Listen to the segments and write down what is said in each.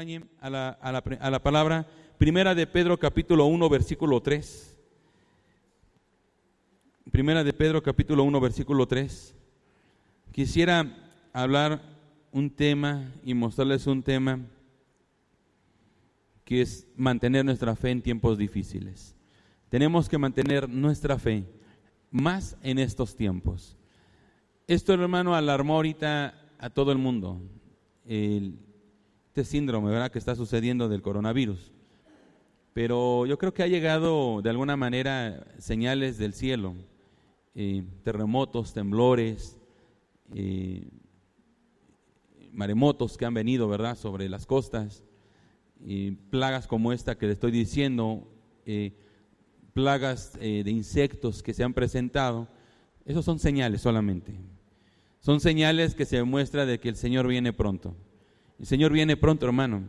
a la, a la, a la palabra Primera de Pedro capítulo 1 versículo 3. Primera de Pedro capítulo 1 versículo 3. Quisiera hablar un tema y mostrarles un tema que es mantener nuestra fe en tiempos difíciles. Tenemos que mantener nuestra fe más en estos tiempos. Esto, hermano, alarmó ahorita a todo el mundo. Este síndrome, ¿verdad?, que está sucediendo del coronavirus. Pero yo creo que ha llegado de alguna manera señales del cielo, eh, terremotos, temblores, eh, maremotos que han venido, ¿verdad?, sobre las costas, plagas como esta que le estoy diciendo, eh, plagas de insectos que se han presentado, esos son señales solamente. Son señales que se demuestra de que el Señor viene pronto. El Señor viene pronto, hermano.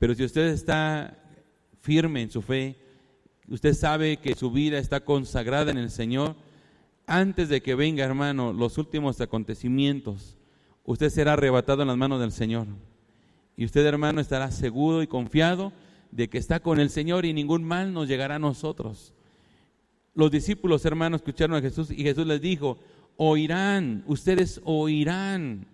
Pero si usted está firme en su fe, usted sabe que su vida está consagrada en el Señor, antes de que venga, hermano, los últimos acontecimientos, usted será arrebatado en las manos del Señor. Y usted, hermano, estará seguro y confiado de que está con el Señor y ningún mal nos llegará a nosotros. Los discípulos, hermanos, escucharon a Jesús y Jesús les dijo, oirán, ustedes oirán.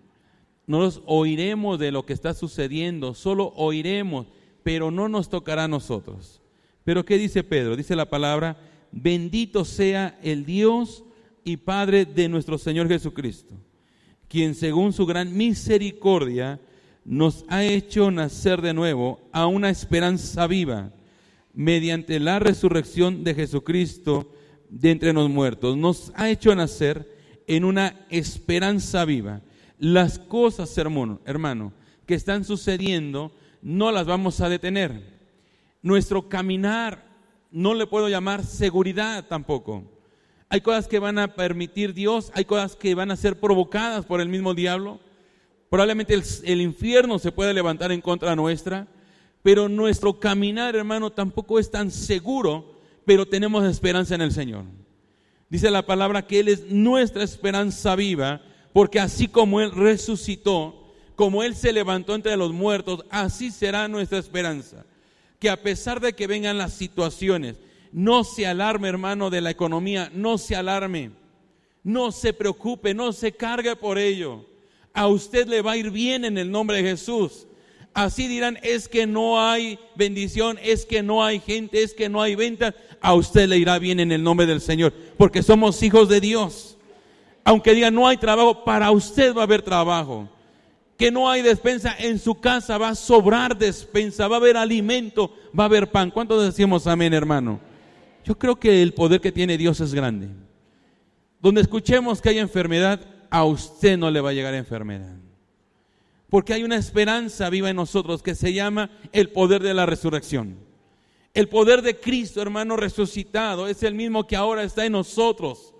No los oiremos de lo que está sucediendo, solo oiremos, pero no nos tocará a nosotros. Pero ¿qué dice Pedro? Dice la palabra, bendito sea el Dios y Padre de nuestro Señor Jesucristo, quien según su gran misericordia nos ha hecho nacer de nuevo a una esperanza viva mediante la resurrección de Jesucristo de entre los muertos. Nos ha hecho nacer en una esperanza viva. Las cosas, hermano, hermano, que están sucediendo, no las vamos a detener. Nuestro caminar no le puedo llamar seguridad tampoco. Hay cosas que van a permitir Dios, hay cosas que van a ser provocadas por el mismo diablo. Probablemente el, infierno se puede levantar en contra nuestra, pero nuestro caminar, hermano, tampoco es tan seguro, pero tenemos esperanza en el Señor. Dice la palabra que Él es nuestra esperanza viva, porque así como Él resucitó, como Él se levantó entre los muertos, así será nuestra esperanza. Que a pesar de que vengan las situaciones, no se alarme, hermano, de la economía, no se alarme, no se preocupe, no se cargue por ello. A usted le va a ir bien en el nombre de Jesús. Así dirán, es que no hay bendición, es que no hay gente, es que no hay venta a usted le irá bien en el nombre del Señor, porque somos hijos de Dios. Aunque diga no hay trabajo, para usted va a haber trabajo. Que no hay despensa, en su casa va a sobrar despensa, va a haber alimento, va a haber pan. ¿Cuántos decimos amén, hermano? Yo creo que el poder que tiene Dios es grande. Donde escuchemos que hay enfermedad, a usted no le va a llegar enfermedad. Porque hay una esperanza viva en nosotros que se llama el poder de la resurrección. El poder de Cristo, hermano, resucitado, es el mismo que ahora está en nosotros.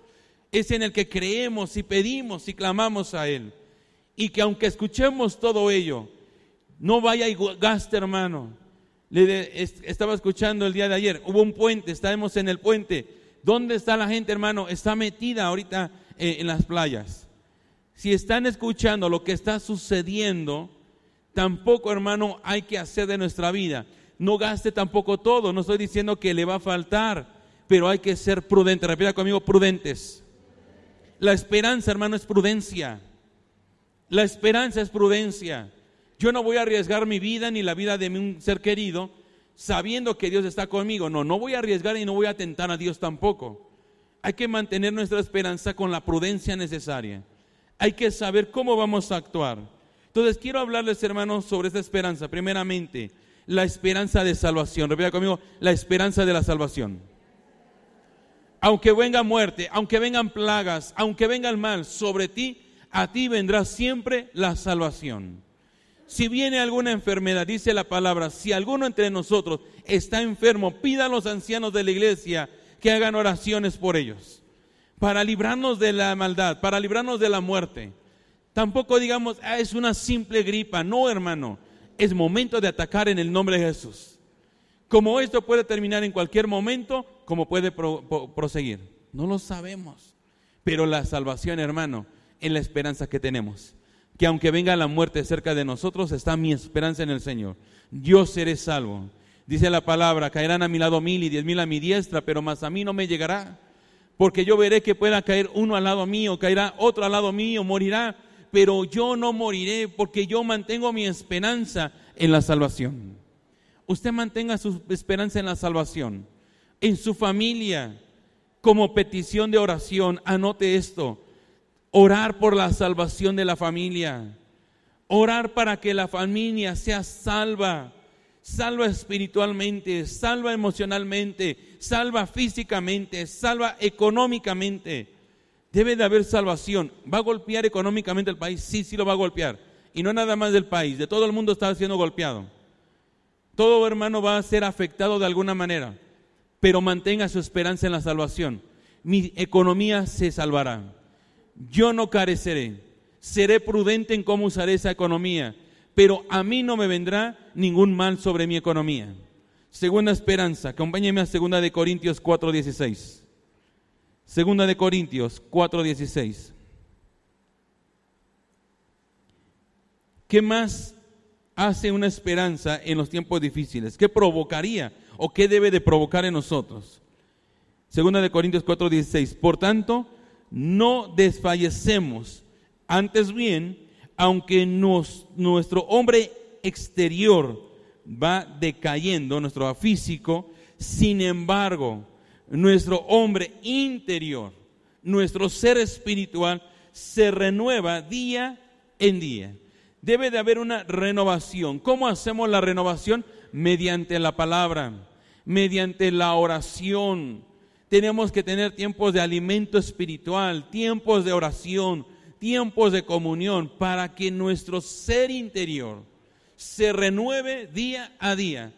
Es en el que creemos y pedimos y clamamos a Él. Y que aunque escuchemos todo ello, no vaya y gaste, hermano. Le estaba escuchando el día de ayer, hubo un puente, estábamos en el puente. ¿Dónde está la gente, hermano? Está metida ahorita eh, en las playas. Si están escuchando lo que está sucediendo, tampoco, hermano, hay que hacer de nuestra vida no gaste tampoco todo. No estoy diciendo que le va a faltar, pero hay que ser prudente. Repita conmigo, prudentes. La esperanza, hermano, es prudencia. La esperanza es prudencia. Yo no voy a arriesgar mi vida ni la vida de un ser querido sabiendo que Dios está conmigo. No, no voy a arriesgar y no voy a tentar a Dios tampoco. Hay que mantener nuestra esperanza con la prudencia necesaria. Hay que saber cómo vamos a actuar. Entonces quiero hablarles, hermanos, sobre esta esperanza. Primeramente, la esperanza de salvación. Repita conmigo, la esperanza de la salvación. Aunque venga muerte, aunque vengan plagas, aunque venga el mal sobre ti, a ti vendrá siempre la salvación. Si viene alguna enfermedad, dice la palabra, si alguno entre nosotros está enfermo, pida a los ancianos de la iglesia que hagan oraciones por ellos, para librarnos de la maldad, para librarnos de la muerte. Tampoco digamos, ah, es una simple gripa. No, hermano es momento de atacar en el nombre de Jesús. Como esto puede terminar en cualquier momento, como puede proseguir. No lo sabemos. Pero la salvación, hermano, es la esperanza que tenemos. que aunque venga la muerte cerca de nosotros, está mi esperanza en el Señor. Yo seré salvo. Dice la palabra, caerán a mi lado mil y diez mil a mi diestra, pero más a mí no me llegará. Porque yo veré que pueda caer uno al lado mío, caerá otro al lado mío, morirá, pero yo no moriré porque yo mantengo mi esperanza en la salvación. Usted mantenga su esperanza en la salvación, en su familia, como petición de oración. Anote esto, orar por la salvación de la familia, orar para que la familia sea salva salva espiritualmente, salva emocionalmente, salva físicamente, salva económicamente. Debe de haber salvación. ¿Va a golpear económicamente el país? Sí, sí lo va a golpear. Y no nada más del país, de todo el mundo está siendo golpeado. Todo hermano va a ser afectado de alguna manera, pero mantenga su esperanza en la salvación. Mi economía se salvará. Yo no careceré. Seré prudente en cómo usaré esa economía pero a mí no me vendrá ningún mal sobre mi economía. Segunda esperanza, acompáñeme a segunda de Corintios 4:16. Segunda de Corintios 4:16. ¿Qué más hace una esperanza en los tiempos difíciles? ¿Qué provocaría o qué debe de provocar en nosotros? Segunda de Corintios 4:16. Por tanto, no desfallecemos, antes bien, aunque nuestro hombre exterior va decayendo, nuestro físico, sin embargo, nuestro hombre interior, nuestro ser espiritual, se renueva día en día. Debe de haber una renovación. ¿Cómo hacemos la renovación? Mediante la palabra, mediante la oración. Tenemos que tener tiempos de alimento espiritual, tiempos de oración, tiempos de comunión para que nuestro ser interior se renueve día a día.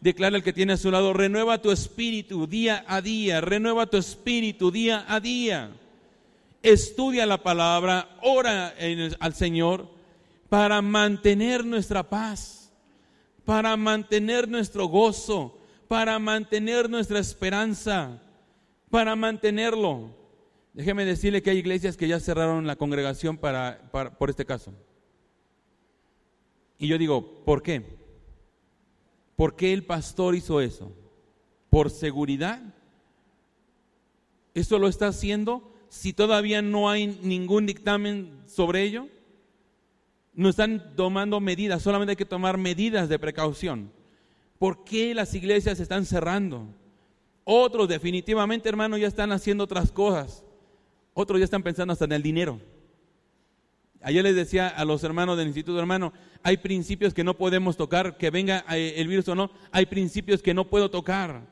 Declara el que tiene a su lado, renueva tu espíritu día a día, renueva tu espíritu día a día. Estudia la palabra, ora al Señor para mantener nuestra paz, para mantener nuestro gozo, para mantener nuestra esperanza, para mantenerlo. Déjeme decirle que hay iglesias que ya cerraron la congregación para, por este caso. Y yo digo, ¿por qué? ¿Por qué el pastor hizo eso? ¿Por seguridad? ¿Eso lo está haciendo si todavía no hay ningún dictamen sobre ello? No están tomando medidas, solamente hay que tomar medidas de precaución. ¿Por qué las iglesias están cerrando? Otros definitivamente, hermano, ya están haciendo otras cosas. Otros ya están pensando hasta en el dinero. Ayer les decía a los hermanos del instituto, hermano, hay principios que no podemos tocar, que venga eh, el virus o no, hay principios que no puedo tocar.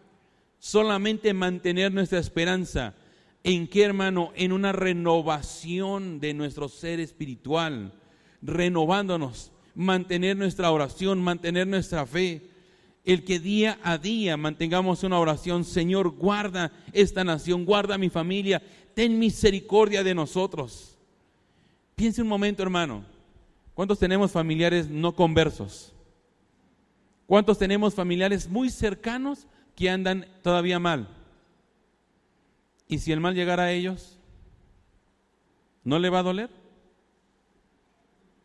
Solamente mantener nuestra esperanza. ¿En qué, hermano? En una renovación de nuestro ser espiritual, renovándonos, mantener nuestra oración, mantener nuestra fe. El que día a día mantengamos una oración, Señor, guarda esta nación, guarda mi familia, ten misericordia de nosotros. Piense un momento, hermano. ¿Cuántos tenemos familiares no conversos? ¿Cuántos tenemos familiares muy cercanos que andan todavía mal? ¿Y si el mal llegara a ellos? ¿No le va a doler?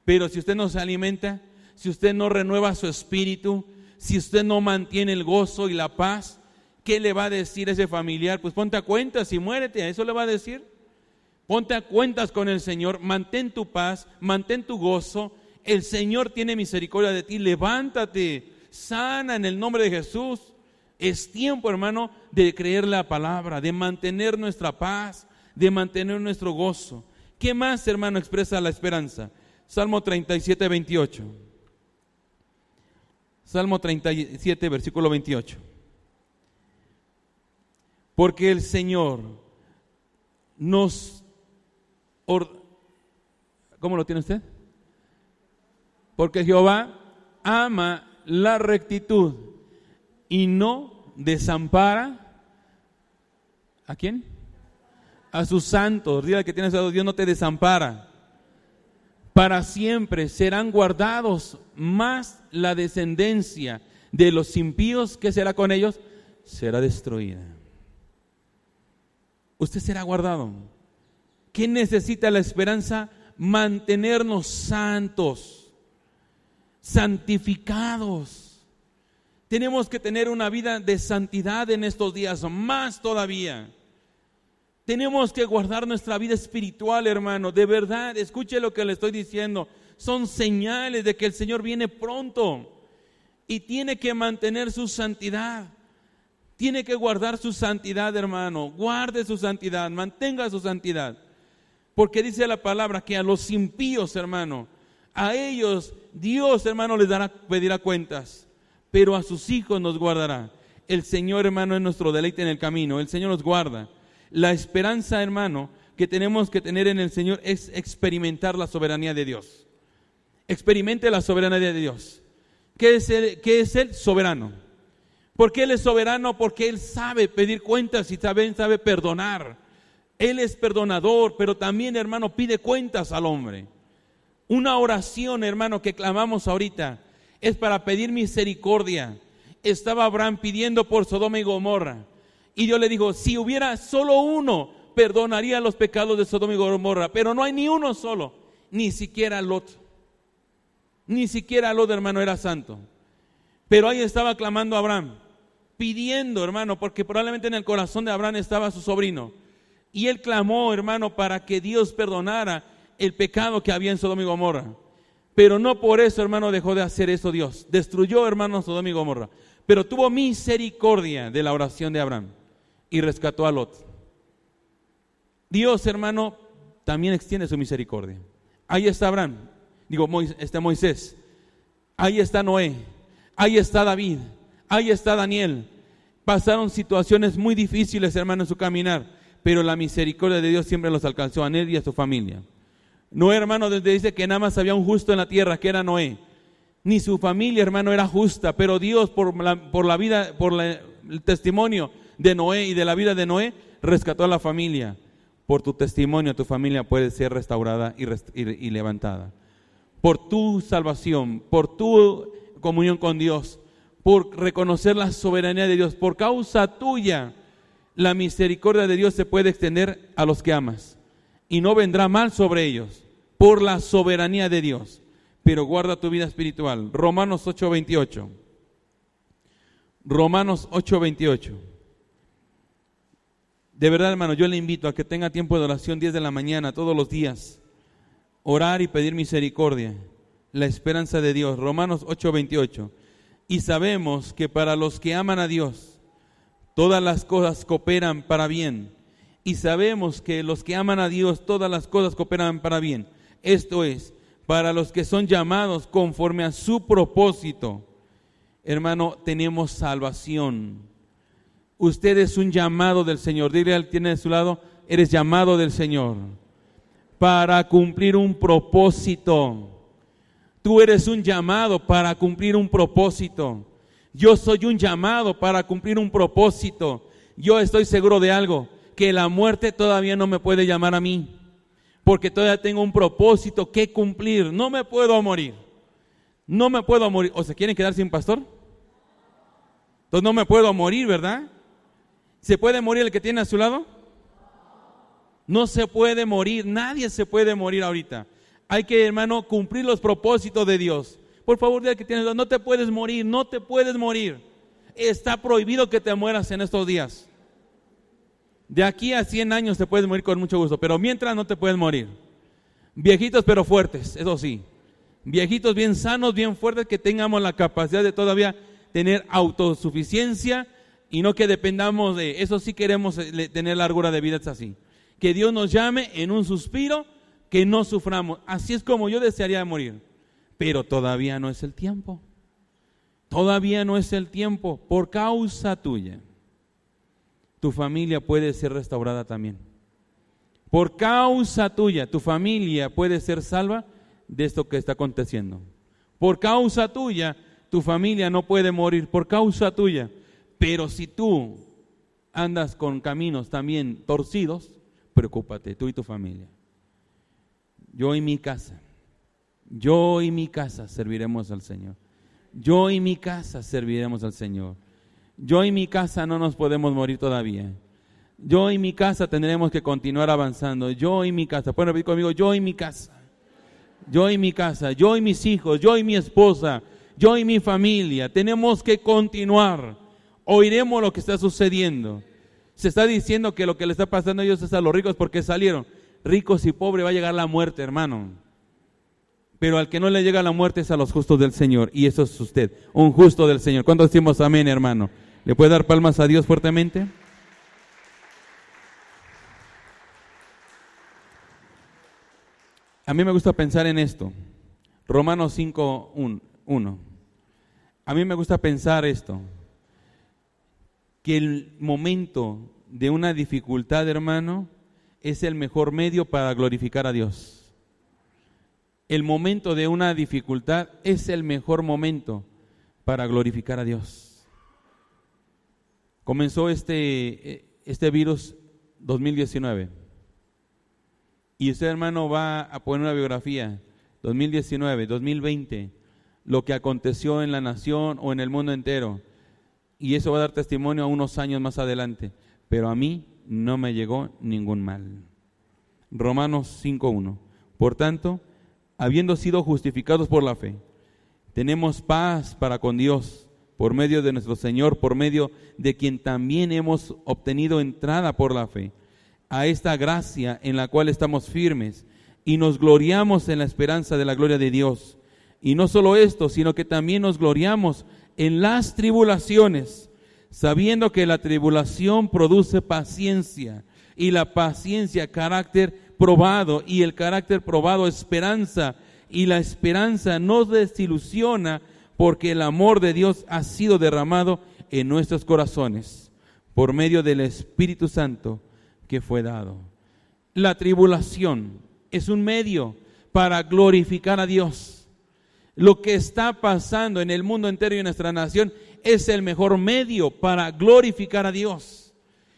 Pero si usted no se alimenta, si usted no renueva su espíritu, si usted no mantiene el gozo y la paz, ¿qué le va a decir ese familiar? Pues ponte a cuentas y muérete, eso le va a decir. Ponte a cuentas con el Señor, mantén tu paz, mantén tu gozo. El Señor tiene misericordia de ti, levántate, sana en el nombre de Jesús. Es tiempo, hermano, de creer la palabra, de mantener nuestra paz, de mantener nuestro gozo. ¿Qué más, hermano, expresa la esperanza? Salmo 37, 28. Salmo 37, versículo 28. Porque el Señor nos... ¿Cómo lo tiene usted? Porque Jehová ama la rectitud y no desampara. ¿A quién? A sus santos. Diga que tienes a Dios no te desampara. Para siempre serán guardados más la descendencia de los impíos. que será con ellos? Será destruida usted será guardado. ¿Qué necesita la esperanza? mantenernos santos, santificados. Tenemos que tener una vida de santidad en estos días, más todavía. Tenemos que guardar nuestra vida espiritual, hermano. De verdad, escuche lo que le estoy diciendo. Son señales de que el Señor viene pronto y tiene que mantener su santidad. Tiene que guardar su santidad, hermano. Guarde su santidad, mantenga su santidad. Porque dice la palabra que a los impíos, hermano, a ellos Dios, hermano, les dará, pedirá cuentas, pero a sus hijos nos guardará. El Señor, hermano, es nuestro deleite en el camino. El Señor nos guarda. La esperanza, hermano, que tenemos que tener en el Señor es experimentar la soberanía de Dios. Experimente la soberanía de Dios. ¿Qué es el, qué es el soberano? Porque Él es soberano, porque Él sabe pedir cuentas y sabe, sabe perdonar. Él es perdonador, pero también, hermano, pide cuentas al hombre. Una oración, hermano, que clamamos ahorita es para pedir misericordia. Estaba Abraham pidiendo por Sodoma y Gomorra. Y Dios le dijo, si hubiera solo uno, perdonaría los pecados de Sodoma y Gomorra. Pero no hay ni uno solo, ni siquiera Lot. Ni siquiera Lot, hermano, era santo. Pero ahí estaba clamando Abraham pidiendo, hermano, porque probablemente en el corazón de Abraham estaba su sobrino. Y él clamó, hermano, para que Dios perdonara el pecado que había en Sodoma y Gomorra. Pero no por eso, hermano, dejó de hacer eso Dios. Destruyó, hermano, Sodoma y Gomorra. Pero tuvo misericordia de la oración de Abraham y rescató a Lot. Dios, hermano, también extiende su misericordia. Ahí está Abraham, digo, está Moisés. Ahí está Noé. Ahí está David ahí está Daniel. Pasaron situaciones muy difíciles, hermano, en su caminar, pero la misericordia de Dios siempre los alcanzó a él y a su familia. Noé, hermano, desde dice que nada más había un justo en la tierra, que era Noé. Ni su familia, hermano, era justa, pero Dios, por la, por la vida, por el testimonio de Noé y de la vida de Noé, rescató a la familia. Por tu testimonio, tu familia puede ser restaurada y, y levantada. Por tu salvación, por tu comunión con Dios, por reconocer la soberanía de Dios. Por causa tuya, la misericordia de Dios se puede extender a los que amas y no vendrá mal sobre ellos por la soberanía de Dios. Pero guarda tu vida espiritual. Romanos 8:28. Romanos 8:28. De verdad, hermano, yo le invito a que tenga tiempo de oración 10 de la mañana todos los días. Orar y pedir misericordia. La esperanza de Dios. Romanos 8:28. Y sabemos que para los que aman a Dios, todas las cosas cooperan para bien. Y sabemos que los que aman a Dios, todas las cosas cooperan para bien. Esto es, para los que son llamados conforme a su propósito. Hermano, tenemos salvación. Usted es un llamado del Señor. Dile al tiene de su lado, eres llamado del Señor para cumplir un propósito. Tú eres un llamado para cumplir un propósito. Yo soy un llamado para cumplir un propósito. Yo estoy seguro de algo, que la muerte todavía no me puede llamar a mí, porque todavía tengo un propósito que cumplir. No me puedo morir. No me puedo morir. ¿O se quieren quedar sin pastor? Entonces no me puedo morir, ¿verdad? ¿Se puede morir el que tiene a su lado? No se puede morir, nadie se puede morir ahorita. Hay que, hermano, cumplir los propósitos de Dios. Por favor, dile que tienes, no te puedes morir, no te puedes morir. Está prohibido que te mueras en estos días. De aquí a 100 años te puedes morir con mucho gusto, pero mientras no te puedes morir. Viejitos pero fuertes, eso sí. Viejitos bien sanos, bien fuertes, que tengamos la capacidad de todavía tener autosuficiencia y no que dependamos de eso. Sí queremos eh, tener largura de vida, es así. Que Dios nos llame en un suspiro que no suframos. Así es como yo desearía morir. Pero todavía no es el tiempo. Todavía no es el tiempo. Por causa tuya, tu familia puede ser restaurada también. Por causa tuya, tu familia puede ser salva de esto que está aconteciendo. Por causa tuya, tu familia no puede morir. Por causa tuya. Pero si tú andas con caminos también torcidos, preocúpate, tú y tu familia yo y mi casa, yo y mi casa serviremos al Señor. Yo y mi casa serviremos al Señor. Yo y mi casa no nos podemos morir todavía. Yo y mi casa tendremos que continuar avanzando. Yo y mi casa. Pueden repetir conmigo, yo y mi casa. yo y mi casa, yo y mis hijos, yo y mi esposa, yo y mi familia, tenemos que continuar. Oiremos lo que está sucediendo. Se está diciendo que lo que le está pasando a ellos es a los ricos porque salieron. Ricos y pobres va a llegar la muerte, hermano. Pero al que no le llega la muerte es a los justos del Señor. Y eso es usted, un justo del Señor. ¿Cuántos decimos amén, hermano? ¿Le puede dar palmas a Dios fuertemente? A mí me gusta pensar en esto. Romanos 5, 1. A mí me gusta pensar esto. El momento de una dificultad, hermano, es el mejor medio para glorificar a Dios. El momento de una dificultad es el mejor momento para glorificar a Dios. Comenzó este, este virus 2019 y usted, hermano, va a poner una biografía, 2019, 2020, lo que aconteció en la nación o en el mundo entero. Y eso va a dar testimonio a unos años más adelante. Pero a mí no me llegó ningún mal. Romanos 5.1. Por tanto, habiendo sido justificados por la fe, tenemos paz para con Dios por medio de nuestro Señor, por medio de quien también hemos obtenido entrada por la fe a esta gracia en la cual estamos firmes y nos gloriamos en la esperanza de la gloria de Dios. Y no solo esto, sino que también nos gloriamos en las tribulaciones, sabiendo que la tribulación produce paciencia y la paciencia carácter probado y el carácter probado esperanza y la esperanza nos desilusiona porque el amor de Dios ha sido derramado en nuestros corazones por medio del Espíritu Santo que fue dado. La tribulación es un medio para glorificar a Dios. Lo que está pasando en el mundo entero y en nuestra nación es el mejor medio para glorificar a Dios.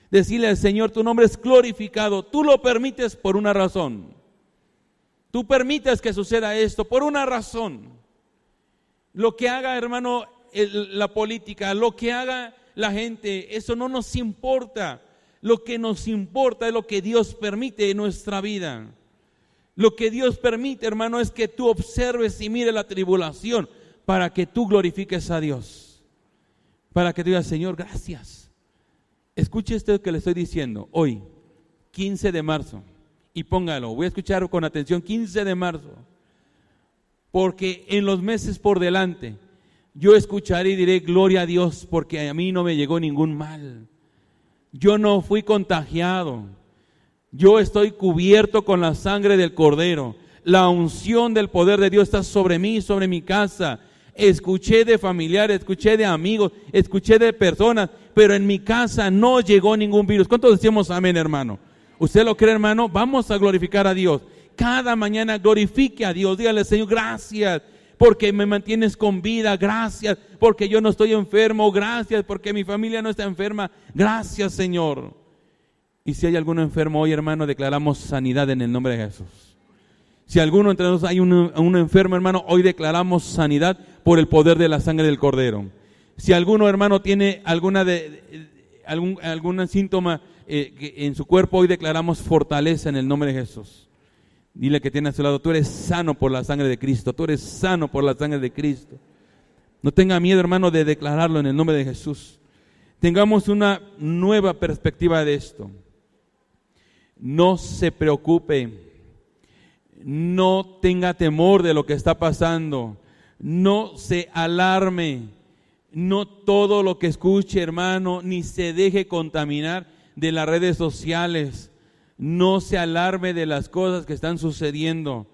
Decirle al Señor, tu nombre es glorificado, tú lo permites por una razón. Tú permites que suceda esto por una razón. Lo que haga, hermano, la política, lo que haga la gente, eso no nos importa. Lo que nos importa es lo que Dios permite en nuestra vida. Lo que Dios permite, hermano, es que tú observes y mires la tribulación para que tú glorifiques a Dios. Para que tú digas, Señor, gracias. Escuche esto que le estoy diciendo hoy, 15 de marzo, y póngalo. Voy a escuchar con atención, 15 de marzo. Porque en los meses por delante, yo escucharé y diré, gloria a Dios, porque a mí no me llegó ningún mal. Yo no fui contagiado. Yo estoy cubierto con la sangre del cordero. La unción del poder de Dios está sobre mí, sobre mi casa. Escuché de familiares, escuché de amigos, escuché de personas, pero en mi casa no llegó ningún virus. ¿Cuántos decimos amén, hermano? ¿Usted lo cree, hermano? Vamos a glorificar a Dios. Cada mañana glorifique a Dios. Dígale, Señor, gracias porque me mantienes con vida, gracias, porque yo no estoy enfermo, gracias, porque mi familia no está enferma, gracias Señor. Y si hay alguno enfermo hoy, hermano, declaramos sanidad en el nombre de Jesús. Si alguno entre nosotros hay un, enfermo, hermano, hoy declaramos sanidad por el poder de la sangre del Cordero. Si alguno, hermano, tiene alguna de, algún, algún síntoma eh, en su cuerpo, hoy declaramos fortaleza en el nombre de Jesús. Dile que tiene a su lado, tú eres sano por la sangre de Cristo, tú eres sano por la sangre de Cristo. No tenga miedo, hermano, de declararlo en el nombre de Jesús. Tengamos una nueva perspectiva de esto. No se preocupe, no tenga temor de lo que está pasando, no se alarme, no todo lo que escuche, hermano, ni se deje contaminar de las redes sociales no se alarme de las cosas que están sucediendo.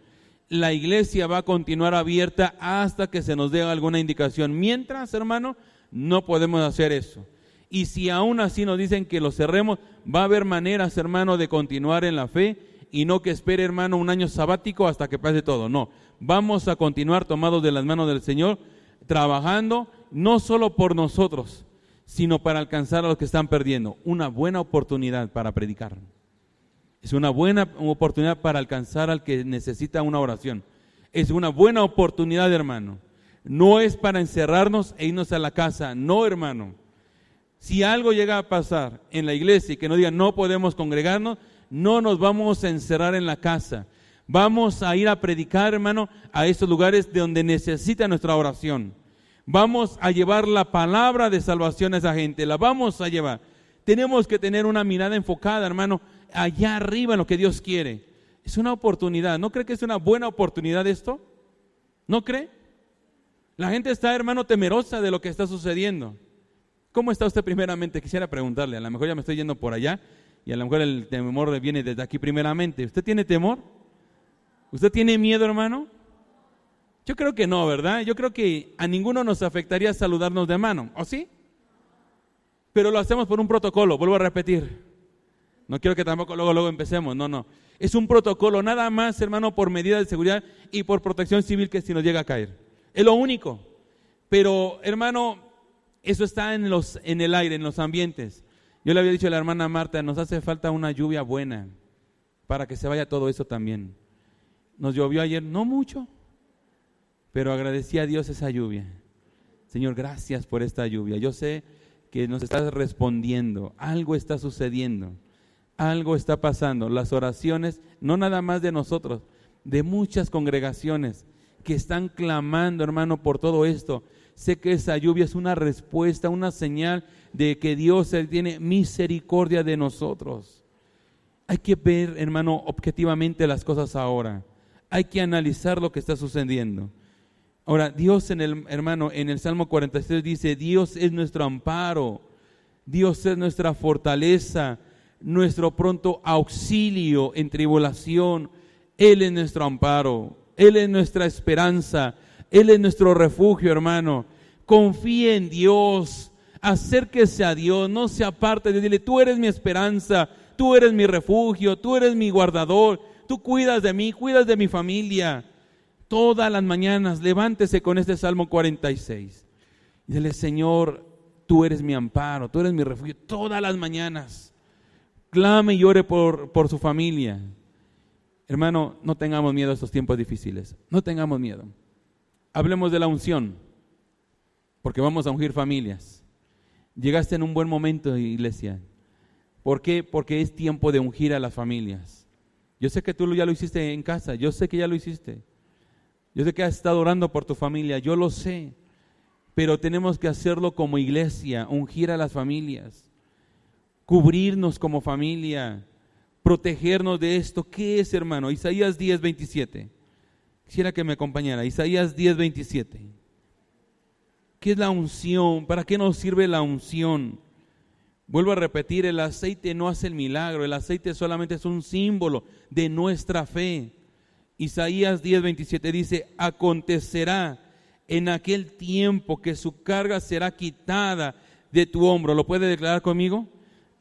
La iglesia va a continuar abierta hasta que se nos dé alguna indicación. Mientras, hermano, no podemos hacer eso. Y si aún así nos dicen que lo cerremos, va a haber maneras, hermano, de continuar en la fe y no que espere, hermano, un año sabático hasta que pase todo. No, vamos a continuar tomados de las manos del Señor, trabajando no solo por nosotros, sino para alcanzar a los que están perdiendo. Una buena oportunidad para predicar. Es una buena oportunidad para alcanzar al que necesita una oración. Es una buena oportunidad, hermano. No es para encerrarnos e irnos a la casa. No, hermano. Si algo llega a pasar en la iglesia y que no diga no podemos congregarnos, no nos vamos a encerrar en la casa. Vamos a ir a predicar, hermano, a estos lugares de donde necesita nuestra oración. Vamos a llevar la palabra de salvación a esa gente, la vamos a llevar. Tenemos que tener una mirada enfocada, hermano, allá arriba en lo que Dios quiere. Es una oportunidad. ¿No cree que es una buena oportunidad esto? ¿No cree? La gente está, hermano, temerosa de lo que está sucediendo. ¿Cómo está usted primeramente? Quisiera preguntarle, a lo mejor ya me estoy yendo por allá y a lo mejor el temor viene desde aquí primeramente. ¿Usted tiene temor? ¿Usted tiene miedo, hermano? Yo creo que no, ¿verdad? Yo creo que a ninguno nos afectaría saludarnos de mano, ¿o sí? Pero lo hacemos por un protocolo, vuelvo a repetir. No quiero que tampoco luego, luego empecemos, no, no. Es un protocolo, nada más, hermano, por medida de seguridad y por protección civil que si nos llega a caer. Es lo único. Pero, hermano, eso está en, los, en el aire, en los ambientes. Yo le había dicho a la hermana Marta, nos hace falta una lluvia buena para que se vaya todo eso también. Nos llovió ayer, no mucho, pero agradecí a Dios esa lluvia. Señor, gracias por esta lluvia. Yo sé que nos estás respondiendo, algo está sucediendo, algo está pasando. Las oraciones, no nada más de nosotros, de muchas congregaciones que están clamando, hermano, por todo esto. Sé que esa lluvia es una respuesta, una señal de que Dios tiene misericordia de nosotros. Hay que ver, hermano, objetivamente las cosas ahora hay que analizar lo que está sucediendo. Ahora, Dios en el hermano, en el Salmo 46 dice, Dios es nuestro amparo, Dios es nuestra fortaleza, nuestro pronto auxilio en tribulación. Él es nuestro amparo, Él es nuestra esperanza, Él es nuestro refugio, hermano. Confíe en Dios, acérquese a Dios, no se aparte dile, tú eres mi esperanza, tú eres mi refugio, tú eres mi guardador, tú cuidas de mí, cuidas de mi familia. Todas las mañanas levántese con este Salmo 46. Y dile, Señor, tú eres mi amparo, tú eres mi refugio. Todas las mañanas. Clame y ore por, por su familia. Hermano, no tengamos miedo a estos tiempos difíciles. No tengamos miedo. Hablemos de la unción, porque vamos a ungir familias. Llegaste en un buen momento, iglesia. ¿Por qué? Porque es tiempo de ungir a las familias. Yo sé que tú ya lo hiciste en casa, yo sé que ya lo hiciste. Yo sé que has estado orando por tu familia, yo lo sé. Pero tenemos que hacerlo como iglesia, ungir a las familias, cubrirnos como familia, protegernos de esto. ¿Qué es, hermano? Isaías 10, 27. Quisiera que me acompañara. Isaías 10, 27. ¿Qué es la unción? ¿Para qué nos sirve la unción? Vuelvo a repetir, el aceite no hace el milagro, el aceite solamente es un símbolo de nuestra fe. Isaías 10:27 dice, acontecerá en aquel tiempo que su carga será quitada de tu hombro. ¿Lo puede declarar conmigo?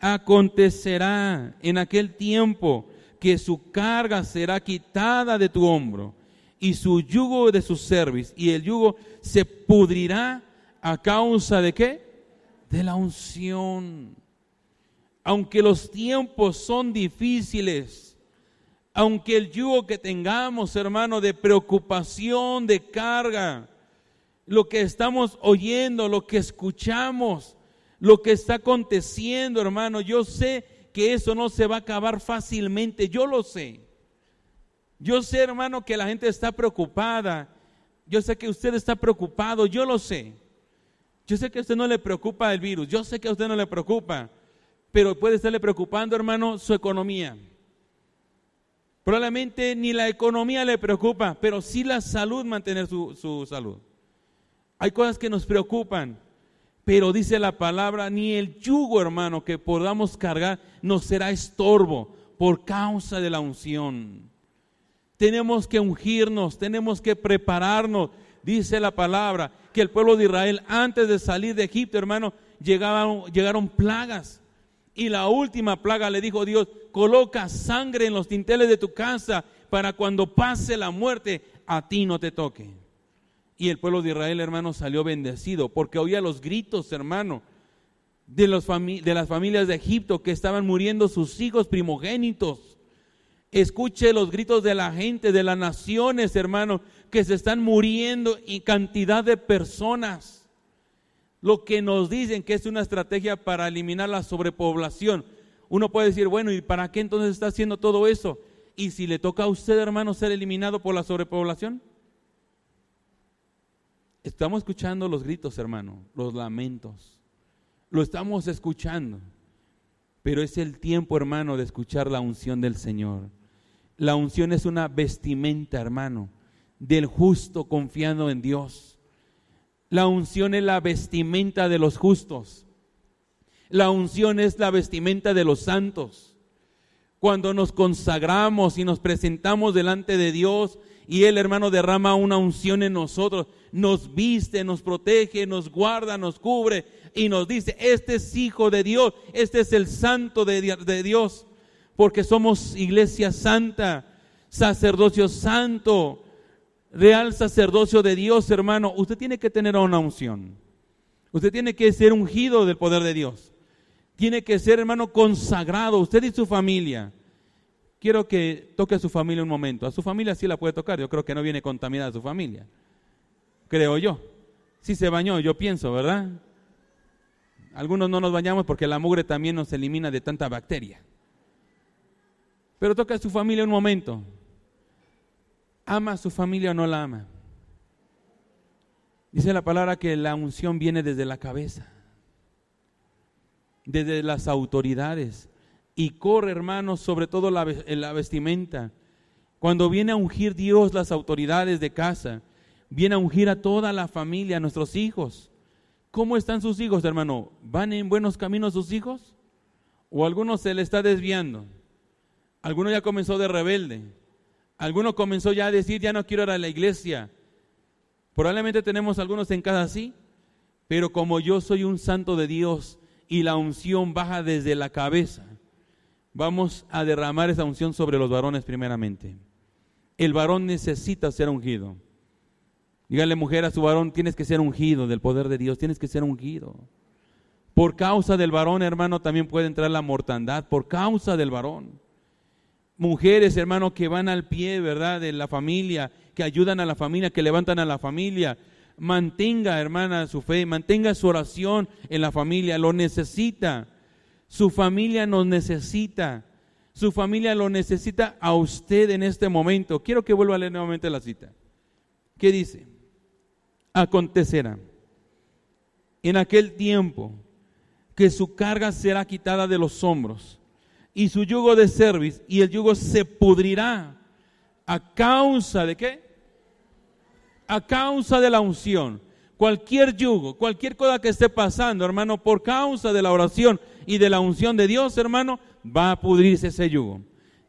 Acontecerá en aquel tiempo que su carga será quitada de tu hombro y su yugo de su cerviz y el yugo se pudrirá a causa de qué? de la unción. Aunque los tiempos son difíciles, aunque el yugo que tengamos, hermano, de preocupación, de carga, lo que estamos oyendo, lo que escuchamos, lo que está aconteciendo, hermano, yo sé que eso no se va a acabar fácilmente, yo lo sé. Yo sé, hermano, que la gente está preocupada. Yo sé que usted está preocupado, yo lo sé. Yo sé que a usted no le preocupa el virus, yo sé que a usted no le preocupa, pero puede estarle preocupando, hermano, su economía. Probablemente ni la economía le preocupa, pero sí la salud, mantener su, su salud. Hay cosas que nos preocupan, pero dice la palabra, ni el yugo, hermano, que podamos cargar nos será estorbo por causa de la unción. Tenemos que ungirnos, tenemos que prepararnos, dice la palabra que el pueblo de Israel antes de salir de Egipto, hermano, llegaron, plagas. Y la última plaga le dijo Dios, coloca sangre en los tinteles de tu casa para cuando pase la muerte a ti no te toque. Y el pueblo de Israel, hermano, salió bendecido porque oía los gritos, hermano, de, los de las familias de Egipto que estaban muriendo sus hijos primogénitos. Escuche los gritos de la gente, de las naciones, hermano, que se están muriendo y cantidad de personas. Lo que nos dicen que es una estrategia para eliminar la sobrepoblación. Uno puede decir, bueno, ¿y para qué entonces está haciendo todo eso? ¿Y si le toca a usted, hermano, ser eliminado por la sobrepoblación? Estamos escuchando los gritos, hermano, los lamentos. Lo estamos escuchando. Pero es el tiempo, hermano, de escuchar la unción del Señor. La unción es una vestimenta, hermano, del justo confiando en Dios. La unción es la vestimenta de los justos. La unción es la vestimenta de los santos. Cuando nos consagramos y nos presentamos delante de Dios y Él, hermano, derrama una unción en nosotros, nos viste, nos protege, nos guarda, nos cubre y nos dice, este es hijo de Dios, este es el santo de, de Dios, porque somos iglesia santa, sacerdocio santo, real sacerdocio de Dios, hermano. Usted tiene que tener una unción. Usted tiene que ser ungido del poder de Dios. Tiene que ser, hermano, consagrado, usted y su familia. Quiero que toque a su familia un momento. A su familia sí la puede tocar. Yo creo que no viene contaminada su familia. Creo yo. Sí se bañó, yo pienso, ¿verdad? Algunos no nos bañamos porque la mugre también nos elimina de tanta bacteria. Pero toca a su familia un momento. ¿Ama a su familia o no la ama? Dice la palabra que la unción viene desde la cabeza, desde las autoridades, y corre, hermanos, sobre todo la, la vestimenta. Cuando viene a ungir Dios las autoridades de casa, viene a ungir a toda la familia, a nuestros hijos. ¿Cómo están sus hijos, hermano? ¿Van en buenos caminos sus hijos? ¿O alguno se le está desviando? ¿Alguno ya comenzó de rebelde? ¿Alguno comenzó ya a decir, ya no quiero ir a la iglesia? Probablemente tenemos algunos en casa así, pero como yo soy un santo de Dios y la unción baja desde la cabeza, vamos a derramar esa unción sobre los varones primeramente. El varón necesita ser ungido. Dígale mujer a su varón, tienes que ser ungido del poder de Dios, tienes que ser ungido. Por causa del varón, hermano, también puede entrar la mortandad, por causa del varón. Mujeres, hermano, que van al pie, ¿verdad? De la familia, que ayudan a la familia, que levantan a la familia. Mantenga, hermana, su fe, mantenga su oración en la familia, lo necesita. Su familia nos necesita. Su familia lo necesita a usted en este momento. Quiero que vuelva a leer nuevamente la cita. ¿Qué dice? acontecerá en aquel tiempo que su carga será quitada de los hombros y su yugo de cerviz y el yugo se pudrirá a causa de qué? A causa de la unción. Cualquier yugo, cualquier cosa que esté pasando, hermano, por causa de la oración y de la unción de Dios, hermano, va a pudrirse ese yugo.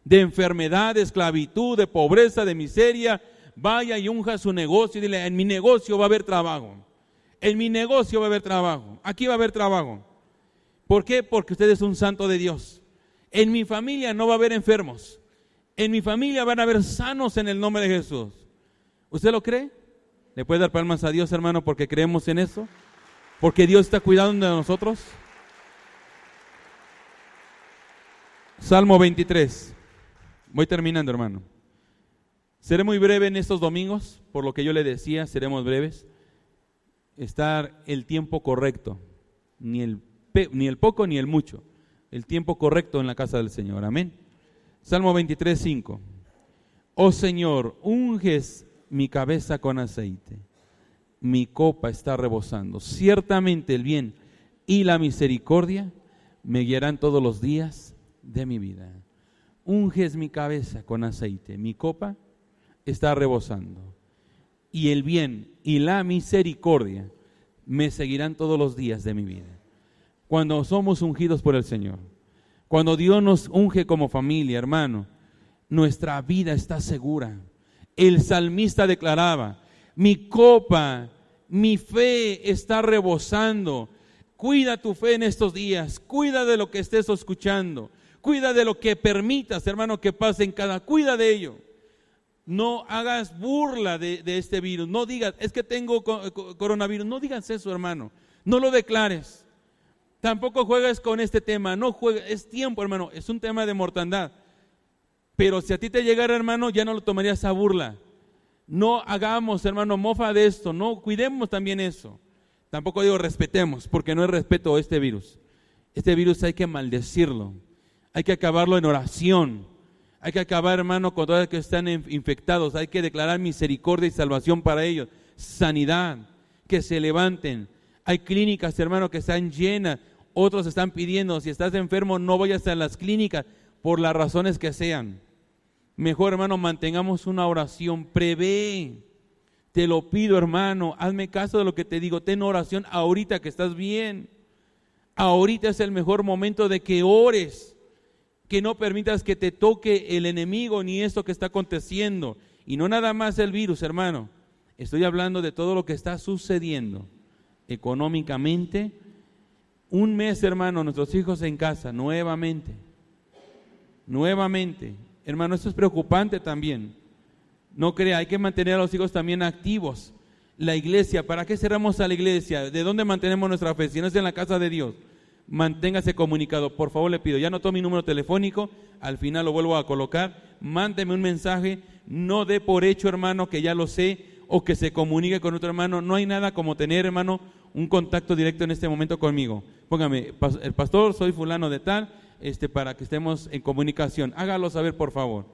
De enfermedad, de esclavitud, de pobreza, de miseria, vaya y unja su negocio y dile, en mi negocio va a haber trabajo. En mi negocio va a haber trabajo. Aquí va a haber trabajo. ¿Por qué? Porque usted es un santo de Dios. En mi familia no va a haber enfermos. En mi familia van a haber sanos en el nombre de Jesús. ¿Usted lo cree? ¿Le puede dar palmas a Dios, hermano, porque creemos en eso? Porque Dios está cuidando de nosotros. Salmo 23. Voy terminando, hermano. Seré muy breve en estos domingos, por lo que yo le decía, seremos breves. Estar el tiempo correcto, ni el, ni el poco ni el mucho, el tiempo correcto en la casa del Señor. Amén. Salmo 23, 5. Oh Señor, unges mi cabeza con aceite, mi copa está rebosando. Ciertamente el bien y la misericordia me guiarán todos los días de mi vida. Unges mi cabeza con aceite, mi copa está rebosando. Y el bien y la misericordia me seguirán todos los días de mi vida. Cuando somos ungidos por el Señor, cuando Dios nos unge como familia, hermano, nuestra vida está segura. El salmista declaraba, mi copa, mi fe está rebosando. Cuida tu fe en estos días, cuida de lo que estés escuchando, cuida de lo que permitas, hermano, que pase en cada, cuida de ello no hagas burla de, este virus, no digas, es que tengo coronavirus, no digas eso, hermano, no lo declares. Tampoco juegues con este tema, no juegues, es tiempo, hermano, es un tema de mortandad. Pero si a ti te llegara, hermano, ya no lo tomarías a burla. No hagamos, hermano, mofa de esto, no cuidemos también eso. Tampoco digo respetemos, porque no es respeto a este virus. Este virus hay que maldecirlo, hay que acabarlo en oración Hay que acabar, hermano, con todos los que están infectados. Hay que declarar misericordia y salvación para ellos. Sanidad, que se levanten. Hay clínicas, hermano, que están llenas. Otros están pidiendo, si estás enfermo, no vayas a las clínicas por las razones que sean. Mejor, hermano, mantengamos una oración, prevé. Te lo pido, hermano, hazme caso de lo que te digo. Ten oración ahorita que estás bien. Ahorita es el mejor momento de que ores. Que no permitas que te toque el enemigo ni esto que está aconteciendo. Y no nada más el virus, hermano. Estoy hablando de todo lo que está sucediendo económicamente. Un mes, hermano, nuestros hijos en casa, nuevamente. Nuevamente. Hermano, esto es preocupante también. No crea, hay que mantener a los hijos también activos. La iglesia, ¿para qué cerramos a la iglesia? ¿De dónde mantenemos nuestra fe? Si no es en la casa de Dios, manténgase comunicado. Por favor, le pido, ya notó mi número telefónico, al final lo vuelvo a colocar. Mándeme un mensaje, no dé por hecho, hermano, que ya lo sé, o que se comunique con otro hermano. No hay nada como tener, hermano, un contacto directo en este momento conmigo. Póngame, el pastor, soy fulano de tal, este, para que estemos en comunicación. Hágalo saber, por favor.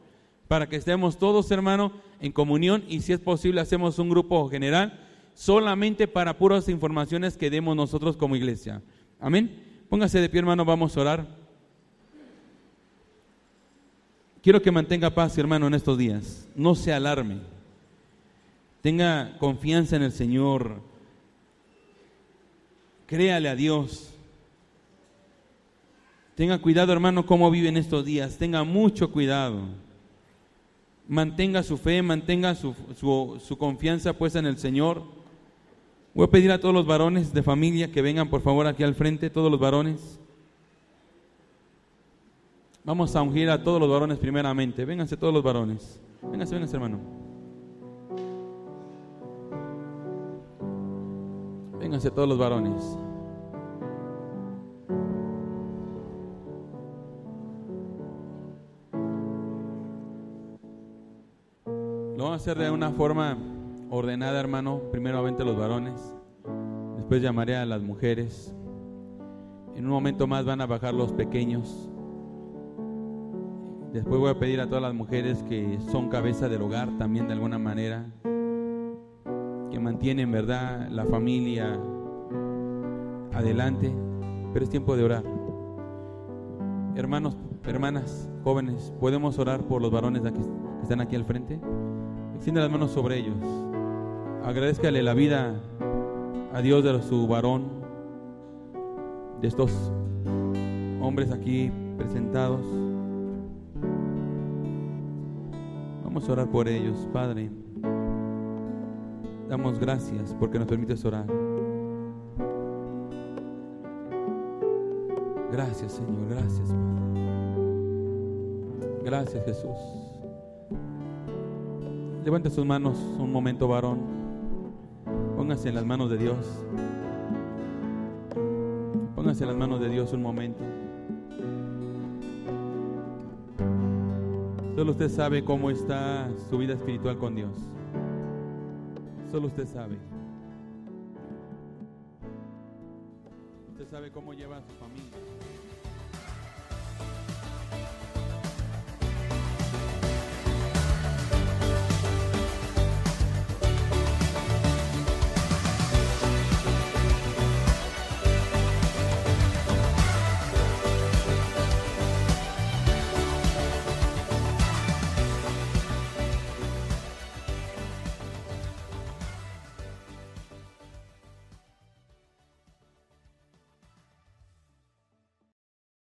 Para que estemos todos, hermano, en comunión y si es posible hacemos un grupo general solamente para puras informaciones que demos nosotros como iglesia. Amén. Póngase de pie, hermano, vamos a orar. Quiero que mantenga paz, hermano, en estos días. No se alarme. Tenga confianza en el Señor. Créale a Dios. Tenga cuidado, hermano, cómo vive en estos días. Tenga mucho cuidado. Mantenga su fe, mantenga su, su, confianza puesta en el Señor. Voy a pedir a todos los varones de familia que vengan por favor aquí al frente, todos los varones. Vamos a ungir a todos los varones primeramente. Vénganse todos los varones. Vénganse, vénganse, hermano. Vénganse todos los varones. Hacer de una forma ordenada, hermano. Primeramente los varones, después llamaré a las mujeres. En un momento más van a bajar los pequeños. Después voy a pedir a todas las mujeres que son cabeza del hogar también de alguna manera, que mantienen, ¿verdad?, la familia adelante. Pero es tiempo de orar. Hermanos, hermanas, jóvenes, ¿podemos orar por los varones que están aquí al frente? Extiende las manos sobre ellos. Agradezcale la vida a Dios de su varón, de estos hombres aquí presentados. Vamos a orar por ellos, Padre. Damos gracias porque nos permites orar. Gracias, Señor, gracias, Padre. Gracias, Jesús. Levante sus manos un momento, varón. Póngase en las manos de Dios. Póngase en las manos de Dios un momento. Solo usted sabe cómo está su vida espiritual con Dios. Solo usted sabe. Usted sabe cómo lleva a su familia.